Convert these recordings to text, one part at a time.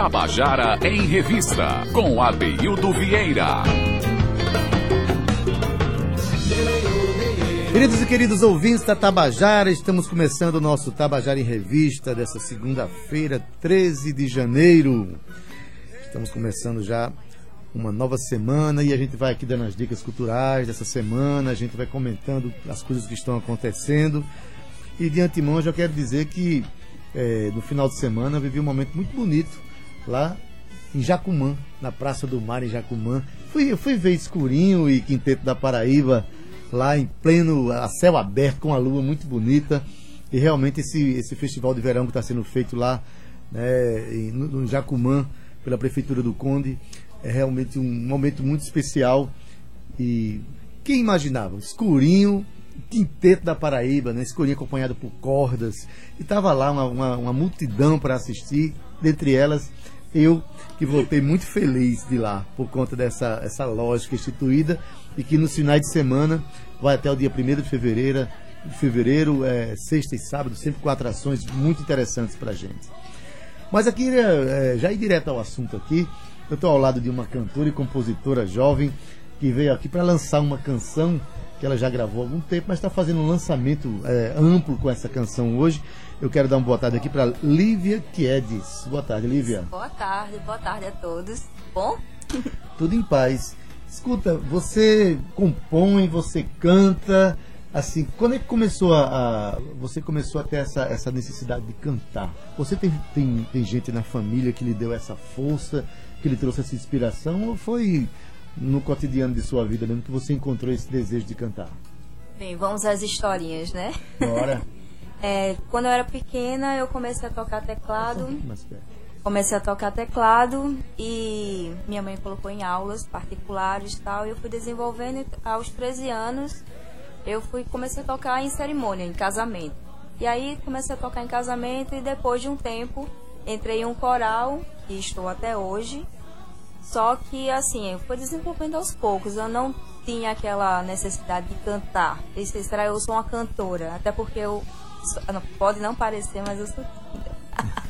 Tabajara em Revista, com Adeildo Vieira. Queridos e queridos ouvintes da Tabajara, estamos começando o nosso Tabajara em Revista dessa segunda-feira, 13 de janeiro. Estamos começando já uma nova semana e a gente vai aqui dando as dicas culturais dessa semana, a gente vai comentando as coisas que estão acontecendo. E de antemão já quero dizer que é, no final de semana eu vivi um momento muito bonito lá em Jacumã, na Praça do Mar em Jacumã. Fui, fui ver Escurinho e Quinteto da Paraíba lá em pleno a céu aberto com a lua muito bonita. E realmente esse, esse festival de verão que está sendo feito lá né, no, no Jacumã pela Prefeitura do Conde é realmente um momento muito especial. E quem imaginava? Escurinho, quinteto da Paraíba, né? Escurinho acompanhado por cordas. E estava lá uma, uma, uma multidão para assistir, dentre elas eu que voltei muito feliz de lá por conta dessa essa lógica instituída e que nos finais de semana vai até o dia 1 de fevereiro, de fevereiro é, sexta e sábado, sempre com atrações muito interessantes para gente. Mas aqui, é, já ir direto ao assunto aqui, eu estou ao lado de uma cantora e compositora jovem que veio aqui para lançar uma canção que ela já gravou há algum tempo, mas está fazendo um lançamento é, amplo com essa canção hoje. Eu quero dar uma boa tarde aqui para Lívia Quiedes. Boa tarde, Lívia. Boa tarde, boa tarde a todos. Bom? Tudo em paz. Escuta, você compõe, você canta, assim, quando é que começou a, a, você começou a ter essa, essa necessidade de cantar? Você tem, tem, tem gente na família que lhe deu essa força, que lhe trouxe essa inspiração, ou foi no cotidiano de sua vida mesmo que você encontrou esse desejo de cantar? Bem, vamos às historinhas, né? Bora. é, quando eu era pequena, eu comecei a tocar teclado. Comecei a tocar teclado e minha mãe colocou em aulas particulares e tal. E eu fui desenvolvendo aos 13 anos. Eu fui comecei a tocar em cerimônia, em casamento. E aí comecei a tocar em casamento e depois de um tempo entrei em um coral e estou até hoje. Só que, assim, eu fui desenvolvendo aos poucos. Eu não tinha aquela necessidade de cantar. Esse será eu sou uma cantora. Até porque eu. Pode não parecer, mas eu sou tímida.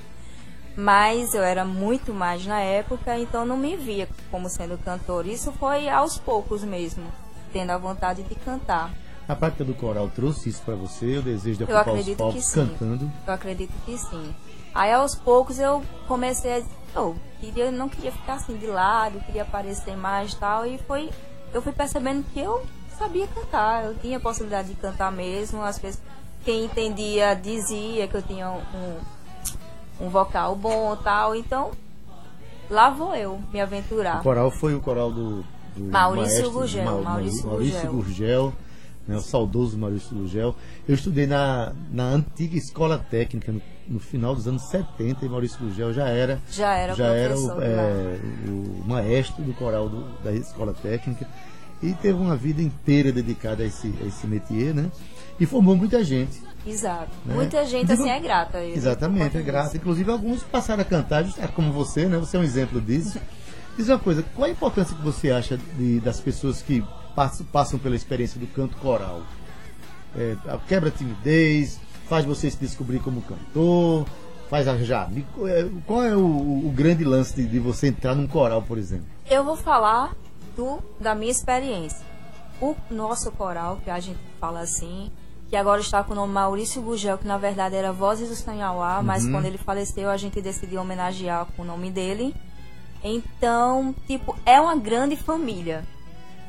mas eu era muito mais na época, então não me via como sendo cantora. Isso foi aos poucos mesmo, tendo a vontade de cantar. A prática do coral trouxe isso para você, o desejo de ocupar os palcos cantando? Eu acredito que sim. Aí aos poucos eu comecei a eu queria, não queria ficar assim de lado, queria aparecer mais e tal. E foi, eu fui percebendo que eu sabia cantar, eu tinha a possibilidade de cantar mesmo. Às vezes quem entendia dizia que eu tinha um, um vocal bom e tal. Então lá vou eu me aventurar. O coral foi o coral do, do Maurício Gurgel. Ma Maurício, Maurício Gurgel. Né, o saudoso Maurício Gurgel. Eu estudei na, na antiga escola técnica, no no final dos anos 70 e Maurício Gugel já era já era, já era o, é, o, maestro do coral do, da escola técnica e teve uma vida inteira dedicada a esse, a esse métier, né? E formou muita gente. Exato. Né? Muita gente Digo, assim é grata. Exatamente, é grata. Inclusive alguns passaram a cantar, como você, né? Você é um exemplo disso. Diz uma coisa, qual a importância que você acha de, das pessoas que passam, passam pela experiência do canto coral? É, quebra a timidez, faz você se descobrir como cantor, faz arranjar. É, qual é o, o grande lance de, de, você entrar num coral, por exemplo? Eu vou falar do, da minha experiência. O nosso coral, que a gente fala assim, que agora está com o nome Maurício Gugel, que na verdade era Vozes do Sanhauá, uhum. mas quando ele faleceu a gente decidiu homenagear com o nome dele. Então, tipo, é uma grande família.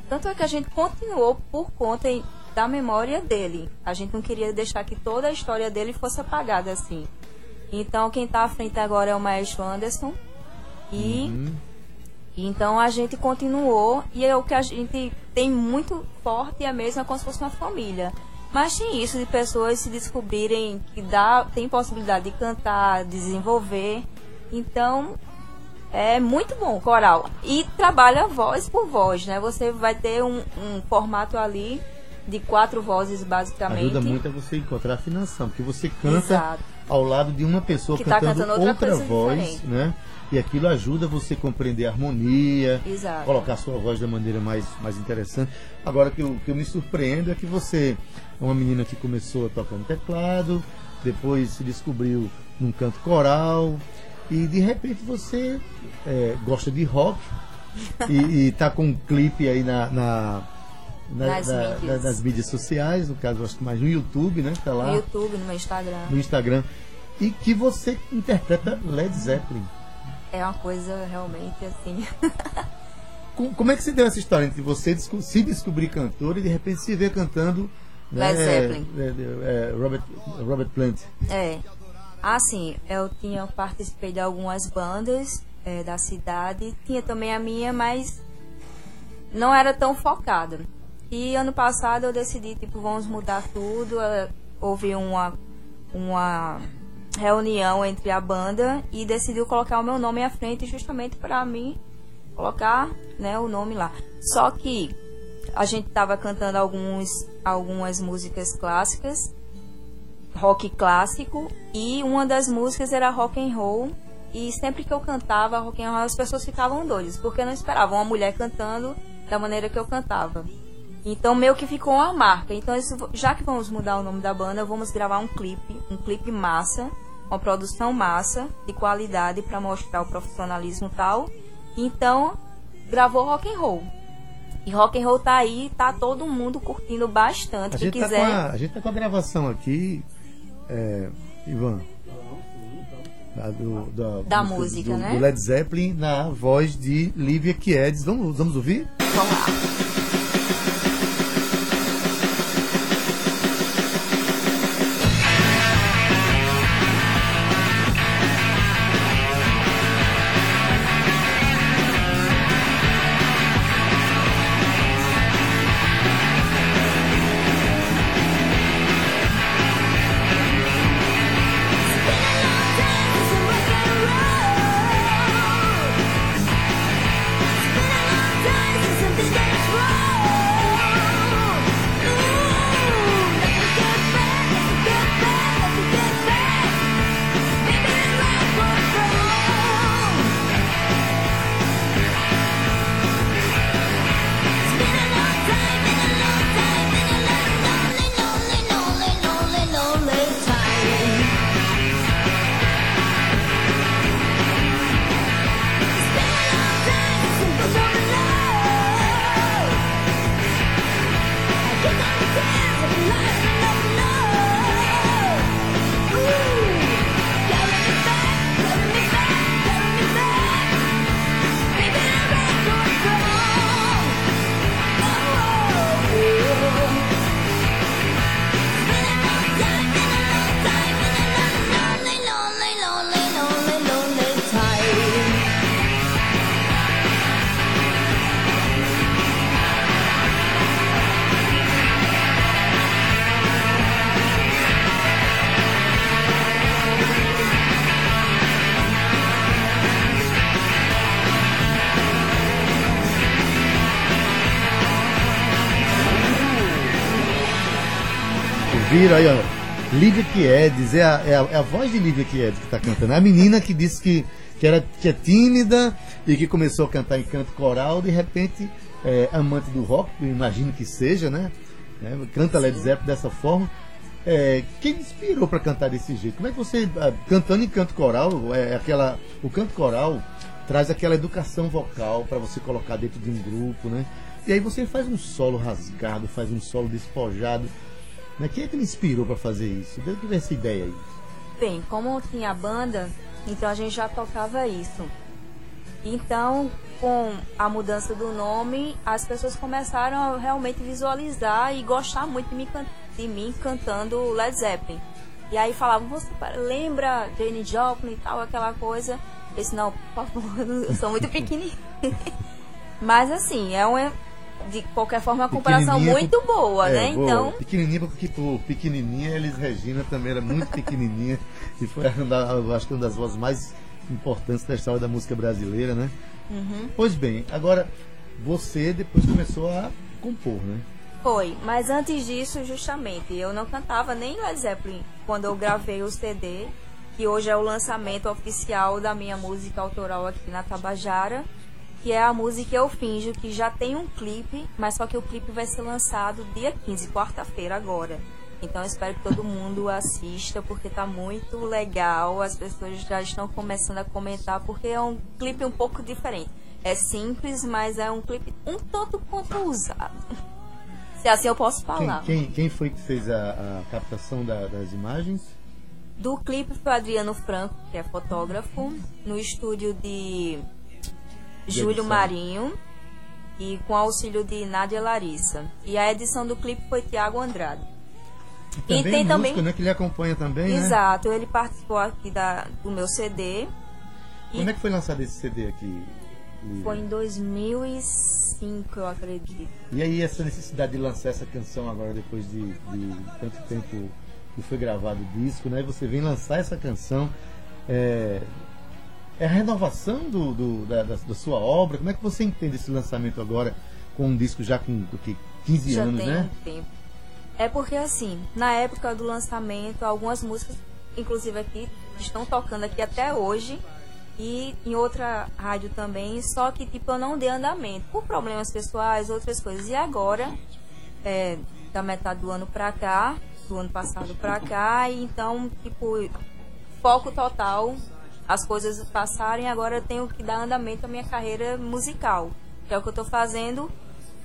Tanto é que a gente continuou por conta da memória dele. A gente não queria deixar que toda a história dele fosse apagada assim. Então quem está à frente agora é o maestro Anderson. E uhum. Então a gente continuou e é o que a gente tem muito forte é mesmo como se fosse uma família. Mas tem isso de pessoas se descobrirem que dá, tem possibilidade de cantar, desenvolver. Então, é muito bom o coral. E trabalha voz por voz, né? Você vai ter um, um formato ali de quatro vozes, basicamente. Ajuda muito a você encontrar afinação, porque você canta Exato. Ao lado de uma pessoa tá cantando, cantando, outra, outra voz, diferente. né? E aquilo ajuda você a compreender a harmonia, Exato. colocar a sua voz da maneira mais, mais interessante. Agora, o que eu, que eu me surpreendo é que você é uma menina que começou tocando teclado, depois se descobriu num canto coral, e de repente você é, gosta de rock e, e tá com um clipe aí na, na, na Nas na- mídias. nas mídias sociais, no caso, acho que mais no YouTube, né? Tá lá No YouTube, no meu Instagram. no Instagram. E que você interpreta Led Zeppelin. É uma coisa realmente assim. Com- Como é que você deu essa história entre você se descobrir cantor e de repente se ver cantando né, Led Zeppelin. é, é, é, Robert, Robert Plant? É. Assim, eu tinha participei de algumas bandas é, da cidade. Tinha também a minha, mas não era tão focada. E ano passado eu decidi, tipo, vamos mudar tudo. Houve uma, uma reunião entre a banda e decidiu colocar o meu nome à frente justamente para mim colocar né, o nome lá. Só que a gente tava cantando alguns, algumas músicas clássicas rock clássico e uma das músicas era rock and roll e sempre que eu cantava rock and roll as pessoas ficavam doidas porque não esperavam uma mulher cantando da maneira que eu cantava então meio que ficou uma marca então isso, já que vamos mudar o nome da banda vamos gravar um clipe um clipe massa uma produção massa de qualidade para mostrar o profissionalismo e tal então gravou rock and roll e rock and roll tá aí tá todo mundo curtindo bastante A gente, tá quiser com a, a gente tá com a gravação aqui, é, Ivan. Da, do- da, Da música, do, né? Do Led Zeppelin na voz de Lívia Quiedes. Vamos, vamos ouvir? vamos lá Ouviram aí, ó. Lívia Quiedes, é a, é, a, é a voz de Lívia Quiedes que está cantando. É a menina que disse que, que, era, que é tímida e que começou a cantar em canto coral, de repente, é, amante do rock, imagino que seja, né? É, canta Led Zeppelin dessa forma. É, quem me inspirou para cantar desse jeito? Como é que você, ah, cantando em canto coral, é aquela, o canto coral traz aquela educação vocal para você colocar dentro de um grupo, né? E aí você faz um solo rasgado, faz um solo despojado. Né? Quem é que me inspirou para fazer isso? Deu que ver essa ideia aí. Bem, como tinha banda, então a gente já tocava isso. Então, com a mudança do nome, as pessoas começaram a realmente visualizar e gostar muito de mim, can- de mim cantando Led Zeppelin. E aí falavam, você lembra Jane Joplin e tal, aquela coisa. Eu disse, não, por favor, eu sou muito pequenininha. Mas assim, é uma, de qualquer forma, uma comparação muito boa, É, né? boa. Então, Pequenininha, porque por pequenininha, Elis Regina também era muito pequenininha e foi, da- acho que uma das vozes mais importantes da história da música brasileira, né? Uhum. Pois bem, agora você depois começou a compor, né? Foi, mas antes disso, justamente, eu não cantava nem Led Zeppelin quando eu gravei o CD, que hoje é o lançamento oficial da minha música autoral aqui na Tabajara, que é a música Eu Finjo, que já tem um clipe, mas só que o clipe vai ser lançado dia 15, quarta-feira agora. Então espero que todo mundo assista porque tá muito legal. As pessoas já estão começando a comentar porque é um clipe um pouco diferente. É simples, mas é um clipe um tanto quanto usado. Se assim eu posso falar. Quem, quem, quem foi que fez a, a captação da, das imagens? Do clipe foi o Adriano Franco, que é fotógrafo, no estúdio de Júlio Marinho e com auxílio de Nádia Larissa. E a edição do clipe foi Tiago Andrade. E, também e tem música, também né, que ele acompanha também, né? Exato, né? ele participou aqui da, do meu CD. Quando é que foi lançado esse CD aqui? Foi em 2005, eu acredito. E aí essa necessidade de lançar essa canção agora depois de, de tanto tempo que foi gravado o disco, né? Você vem lançar essa canção. É, é a renovação do, do da, da, da, sua obra? Como é que você entende esse lançamento agora com um disco já com que, 15 já anos, tem né? Um tempo. É porque assim, na época do lançamento, algumas músicas, inclusive aqui, estão tocando aqui até hoje e em outra rádio também, só que tipo eu não dei andamento por problemas pessoais, outras coisas. E agora, é, da metade do ano pra cá, do ano passado pra cá, e então, tipo, foco total, as coisas passarem, agora eu tenho que dar andamento à minha carreira musical, que é o que eu tô fazendo.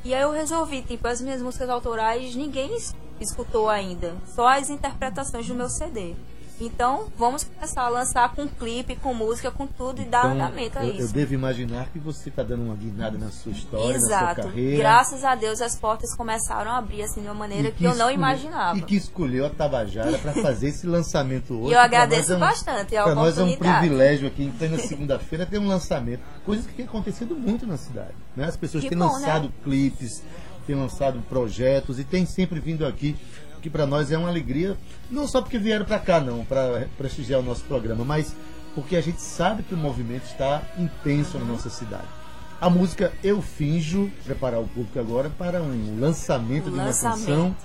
E aí eu resolvi, tipo, as minhas músicas autorais ninguém escutou ainda, só as interpretações do meu CD. Então, vamos começar a lançar com clipe, com música, com tudo e dar então, andamento a eu, isso. Eu devo imaginar que você está dando uma guinada na sua história, Exato. na sua carreira. Graças a Deus as portas começaram a abrir assim de uma maneira que, que, eu não imaginava. E que escolheu a Tabajara para fazer esse lançamento hoje. E eu agradeço é um, bastante a Para nós é um privilégio aqui, então na segunda-feira ter um lançamento. Coisas que tem acontecido muito na cidade. Né? As pessoas que têm bom, lançado né? clipes, têm lançado projetos e têm sempre vindo aqui que para nós é uma alegria, não só porque vieram para cá, não, para prestigiar o nosso programa, mas porque a gente sabe que o movimento está intenso na nossa cidade. A música Eu Finjo, preparar o público agora para um lançamento de uma canção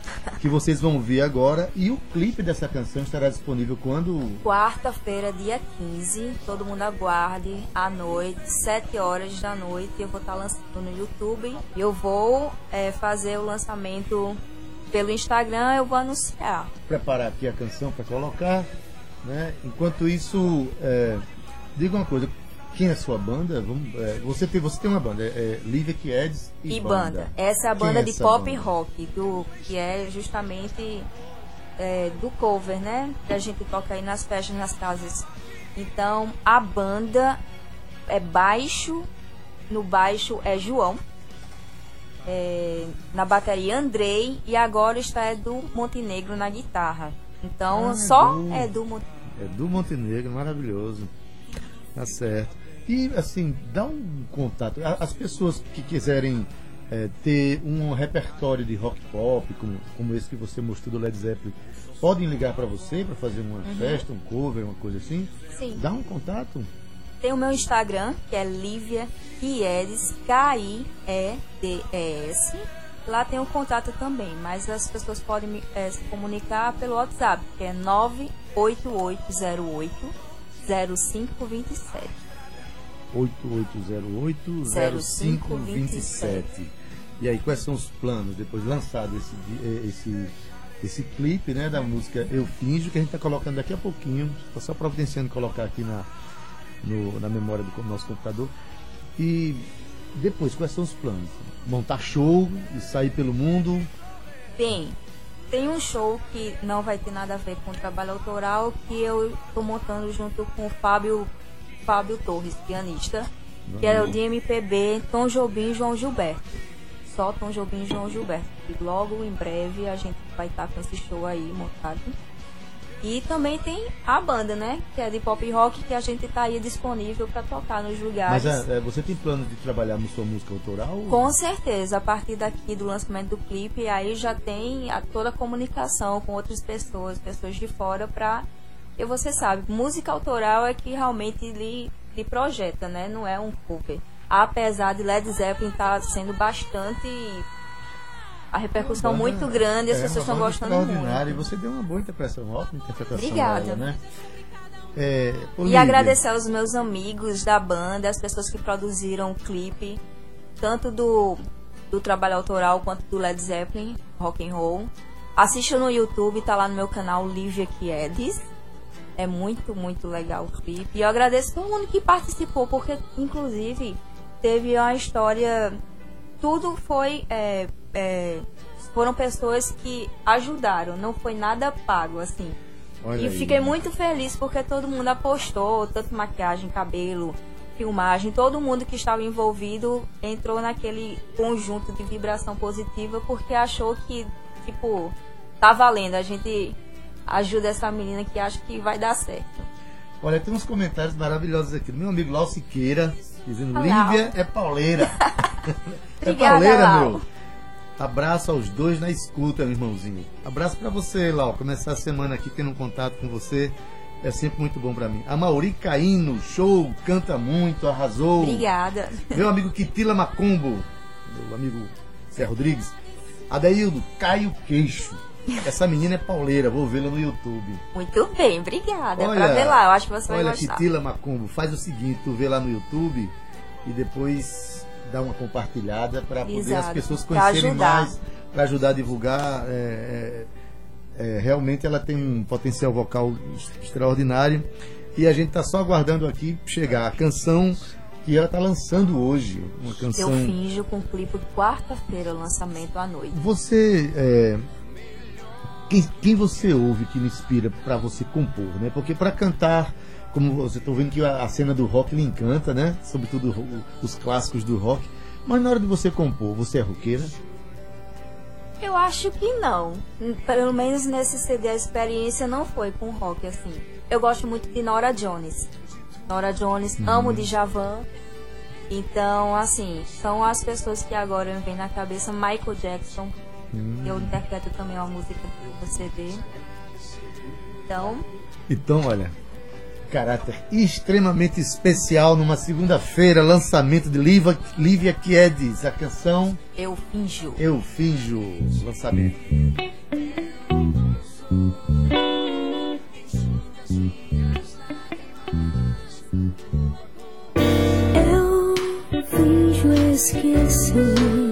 que vocês vão ver agora. E o clipe dessa canção estará disponível quando? Quarta-feira, dia 15. Todo mundo aguarde à noite, 7 horas da noite. Eu vou estar lançando no YouTube. Eu vou é, fazer o lançamento pelo Instagram eu vou anunciar. Preparar aqui a canção para colocar. Né? Enquanto isso, é, diga uma coisa. Quem é a sua banda? Vamos, é, você, tem, você tem uma banda, é, é Lívia Kiedes e, e banda. banda. Essa é a banda é de pop banda? rock, do, que é justamente é, do cover, né? Que a gente toca aí nas festas, nas casas. Então, a banda é baixo, no baixo é João, é, na bateria Andrei e agora está do Montenegro na guitarra. Então ah, só é do Montenegro. É do Montenegro, maravilhoso. Tá certo. E assim, dá um contato. As pessoas que quiserem é, ter um repertório de rock pop, como, como esse que você mostrou do Led Zeppelin, podem ligar para você para fazer uma uhum. festa, um cover, uma coisa assim? Sim. Dá um contato. Tem o meu Instagram, que é Lívia Quieres, K-I-E-D-E-S. Lá tem o contato também, mas as pessoas podem é, se comunicar pelo WhatsApp, que é 98808 0527. 8808 0527. E aí, quais são os planos depois lançado esse, esse, esse clipe né, da música Eu Finjo, que a gente está colocando daqui a pouquinho, estou só providenciando colocar aqui na, no, na memória do nosso computador. E depois, quais são os planos? Montar show e sair pelo mundo? Bem, tem um show que não vai ter nada a ver com o trabalho autoral que eu estou montando junto com o Fábio, Fábio Torres, pianista, não. que era o de MPB Tom Jobim e João Gilberto. Só Tom Jobim e João Gilberto. E logo em breve a gente vai estar com esse show aí montado. E também tem a banda, né? Que é de pop rock que a gente tá aí disponível para tocar nos lugares. Mas é, é, você tem plano de trabalhar na sua música autoral? Com certeza. A partir daqui do lançamento do clipe, aí já tem a, toda a comunicação com outras pessoas, pessoas de fora, pra. E você sabe, música autoral é que realmente lhe, lhe projeta, né? Não é um cover. Apesar de Led Zeppelin estar tá sendo bastante a repercussão banda, muito grande as é, pessoas estão gostando muito. E você deu uma boa interpretação, ótima interpretação. Obrigada. Dela, né? É, e agradecer aos meus amigos da banda, as pessoas que produziram o clipe, tanto do, do trabalho autoral quanto do Led Zeppelin, rock and roll, Assista no YouTube, tá lá no meu canal Lívia Quiedes. É muito, muito legal o clipe. E eu agradeço todo mundo que participou, porque inclusive teve uma história. Tudo foi. É, é, foram pessoas que ajudaram, não foi nada pago, assim. Olha e aí. fiquei muito feliz porque todo mundo apostou, tanto maquiagem, cabelo, filmagem, todo mundo que estava envolvido entrou naquele conjunto de vibração positiva porque achou que, tipo, tá valendo. A gente ajuda essa menina que acha que vai dar certo. Olha, tem uns comentários maravilhosos aqui. Meu amigo Lau Siqueira, dizendo: Olá. Lívia é pauleira. é Obrigada, pauleira, Lau. meu. Abraço aos dois na escuta, meu irmãozinho. Abraço pra você, Lau. Começar a semana aqui tendo um contato com você é sempre muito bom pra mim. A Mauri Caíno, show, canta muito, arrasou. Obrigada. Meu amigo Quitila Macumbo, meu amigo Zé Rodrigues. Adeildo, Caio Queixo. Essa menina é pauleira, vou vê-la no YouTube. Muito bem, obrigada. Olha, é pra ver lá, eu acho que você vai Olha, gostar. Quitila Macumbo, faz o seguinte, tu vê lá no YouTube e depois dá uma compartilhada para poder as pessoas conhecerem mais, para ajudar a divulgar. é, é, é, realmente ela tem um potencial vocal extraordinário e a gente está só aguardando aqui chegar a canção que ela está lançando hoje, uma Eu canção. finjo com o clipe quarta-feira, lançamento à noite. Você é, quem, quem você ouve que lhe inspira para você compor, né? Porque para cantar, como você está vendo que a, a cena do rock lhe encanta, né? Sobretudo o- os clássicos do rock. Mas na hora de você compor, você é roqueira? Eu acho que não. Hum, Pelo menos nesse CD a experiência não foi com rock assim. Eu gosto muito de Nora Jones. Nora Jones, amo de Javan. Então, assim, são as pessoas que agora me vem na cabeça. Michael Jackson. Eu interpreto também uma música do CD. Então, Então, olha, caráter extremamente especial numa segunda-feira, lançamento de Lívia, Lívia Quiedes, a canção eu finjo. Eu Finjo, lançamento. Eu finjo esquecer.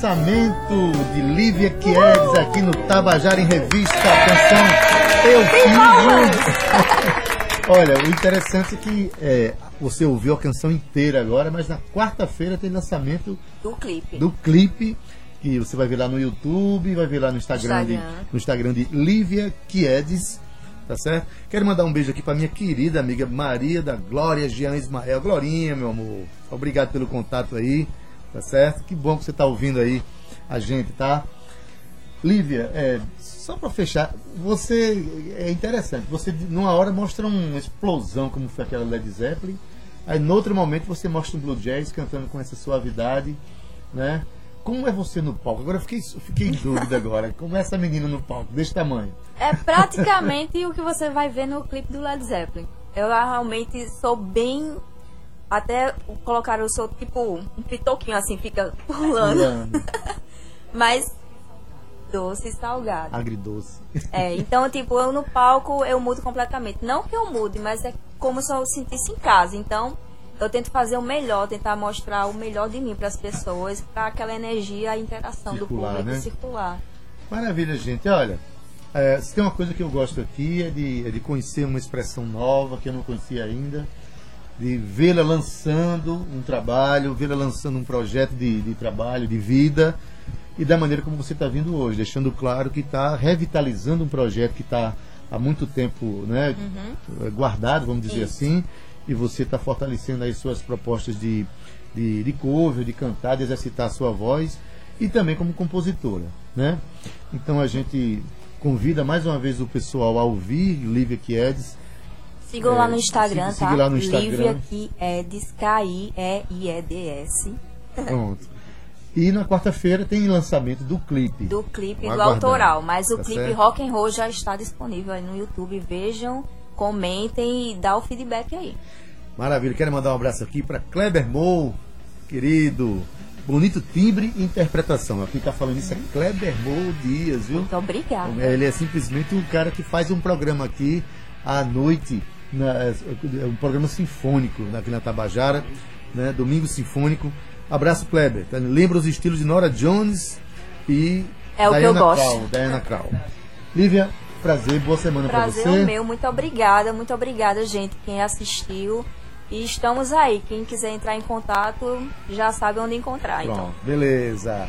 Lançamento de Lívia Quieres aqui no Tabajara em Revista. Atenção, eu fiz. Olha, o interessante é que é, você ouviu a canção inteira agora, mas na quarta-feira tem lançamento Do clipe. do clipe que você vai ver lá no YouTube, vai ver lá no Instagram, de, Instagram. no Instagram de Lívia Quiedes, tá certo? Quero mandar um beijo aqui para minha querida amiga Maria da Glória Jean Ismael. Glorinha, meu amor. Obrigado pelo contato aí, tá certo? Que bom que você tá ouvindo aí a gente, tá? Lívia, é, só para fechar, você é interessante. Você numa hora mostra uma explosão como foi aquela Led Zeppelin, aí no outro momento você mostra um blue jazz cantando com essa suavidade, né? Como é você no palco? Agora eu fiquei, fiquei em dúvida agora. Como é essa menina no palco, desse tamanho? É praticamente o que você vai ver no clipe do Led Zeppelin. Eu realmente sou bem. Até colocaram o seu tipo um pitoquinho assim, fica pulando. Pulando, Mas doce e salgado. agridoce. É, então, tipo, eu no palco eu mudo completamente. Não que eu mude, mas é como se eu sentisse em casa. Então, eu tento fazer o melhor, tentar mostrar o melhor de mim para as pessoas, para aquela energia, a interação Circular, do público né? circular. Maravilha, gente. Olha, é, se tem uma coisa que eu gosto aqui é de, é de conhecer uma expressão nova que eu não conhecia ainda, de vê-la lançando um trabalho, vê-la lançando um projeto de, de trabalho, de vida, e da maneira como você está vindo hoje, deixando claro que está revitalizando um projeto que está há muito tempo né, eh, guardado, vamos dizer Isso. assim, e você está fortalecendo aí suas propostas de, de, de cover, de cantar, de exercitar a sua voz e também como compositora, né? Então a gente convida mais uma vez o pessoal a ouvir Lívia Quiedes. Sigam É, lá no Instagram, tá? siga lá no Instagram. Lívia Quiedes, K-I-E-I-E-D-S. Pronto. E na quarta-feira tem lançamento do clipe. Do clipe Vamos do autoral. Mas o tá clipe certo? Rock and Roll já está disponível aí no YouTube. Vejam, comentem e dá o feedback aí. Maravilha. Quero mandar um abraço aqui para Kleber Mou, querido. Bonito timbre e interpretação. Quem está falando isso é Kleber Mou Dias, viu? Muito obrigada. Ele é simplesmente um cara que faz um programa aqui à noite, na- é um programa sinfônico aqui na Tabajara, né? Domingo Sinfônico. Abraço, Kleber. Tá? Lembra os estilos de Nora Jones e É o que eu Diana gosto. Krall, Diana Krall. Lívia, prazer, boa semana para Prazer você. é o meu, muito obrigada, muito obrigada, gente, quem assistiu. E estamos aí. Quem quiser entrar em contato já sabe onde encontrar. Então. Pronto, beleza.